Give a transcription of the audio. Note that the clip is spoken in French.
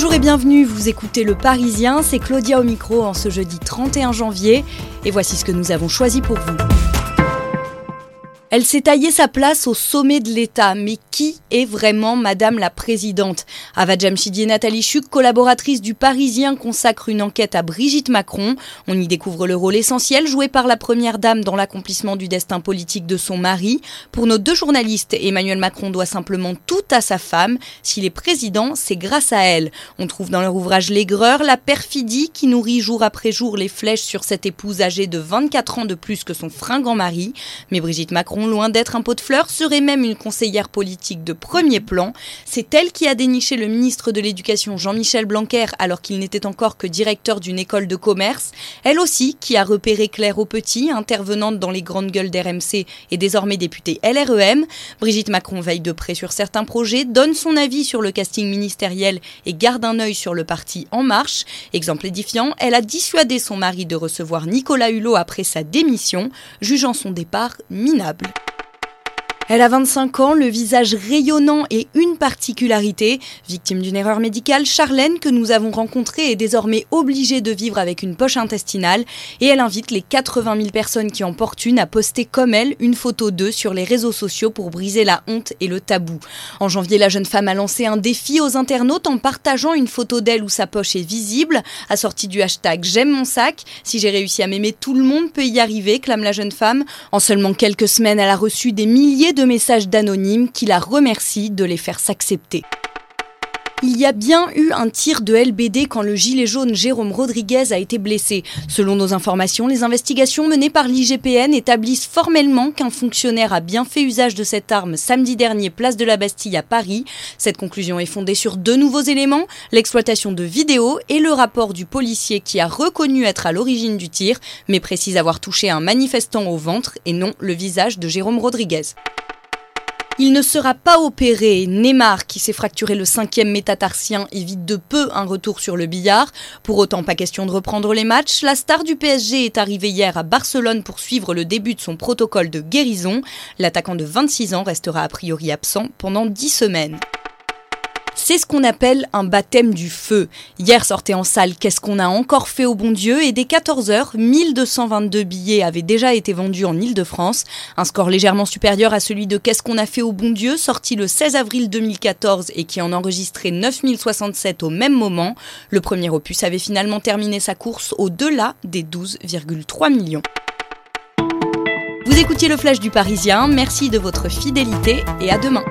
Bonjour et bienvenue, vous écoutez Le Parisien, c'est Claudia au micro en ce jeudi 31 janvier et voici ce que nous avons choisi pour vous. Elle s'est taillé sa place au sommet de l'État, mais qui est vraiment Madame la Présidente? Ava Jamshidi et Nathalie Chuc, collaboratrices du Parisien, consacrent une enquête à Brigitte Macron. On y découvre le rôle essentiel joué par la Première Dame dans l'accomplissement du destin politique de son mari. Pour nos deux journalistes, Emmanuel Macron doit simplement tout à sa femme. S'il est président, c'est grâce à elle. On trouve dans leur ouvrage L'aigreur la perfidie qui nourrit jour après jour les flèches sur cette épouse âgée de 24 ans de plus que son fringant mari. Mais Brigitte Macron loin d'être un pot de fleurs, serait même une conseillère politique de premier plan. C'est elle qui a déniché le ministre de l'Éducation Jean-Michel Blanquer alors qu'il n'était encore que directeur d'une école de commerce. Elle aussi qui a repéré Claire Petit, intervenante dans les grandes gueules d'RMC et désormais députée LREM. Brigitte Macron veille de près sur certains projets, donne son avis sur le casting ministériel et garde un œil sur le parti En Marche. Exemple édifiant, elle a dissuadé son mari de recevoir Nicolas Hulot après sa démission, jugeant son départ minable. Elle a 25 ans, le visage rayonnant et une particularité. Victime d'une erreur médicale, Charlène, que nous avons rencontrée, est désormais obligée de vivre avec une poche intestinale et elle invite les 80 000 personnes qui en portent une à poster comme elle une photo d'eux sur les réseaux sociaux pour briser la honte et le tabou. En janvier, la jeune femme a lancé un défi aux internautes en partageant une photo d'elle où sa poche est visible, assortie du hashtag J'aime mon sac. Si j'ai réussi à m'aimer, tout le monde peut y arriver, clame la jeune femme. En seulement quelques semaines, elle a reçu des milliers de de messages d'anonymes qui la remercient de les faire s'accepter. Il y a bien eu un tir de LBD quand le gilet jaune Jérôme Rodriguez a été blessé. Selon nos informations, les investigations menées par l'IGPN établissent formellement qu'un fonctionnaire a bien fait usage de cette arme samedi dernier, place de la Bastille à Paris. Cette conclusion est fondée sur deux nouveaux éléments, l'exploitation de vidéos et le rapport du policier qui a reconnu être à l'origine du tir, mais précise avoir touché un manifestant au ventre et non le visage de Jérôme Rodriguez. Il ne sera pas opéré. Neymar, qui s'est fracturé le cinquième métatarsien, évite de peu un retour sur le billard. Pour autant, pas question de reprendre les matchs. La star du PSG est arrivée hier à Barcelone pour suivre le début de son protocole de guérison. L'attaquant de 26 ans restera a priori absent pendant 10 semaines. C'est ce qu'on appelle un baptême du feu. Hier sortait en salle Qu'est-ce qu'on a encore fait au bon Dieu? Et dès 14h, 1222 billets avaient déjà été vendus en Ile-de-France, un score légèrement supérieur à celui de Qu'est-ce qu'on a fait au bon Dieu sorti le 16 avril 2014 et qui en enregistrait 9067 au même moment. Le premier opus avait finalement terminé sa course au-delà des 12,3 millions. Vous écoutiez le flash du Parisien, merci de votre fidélité et à demain.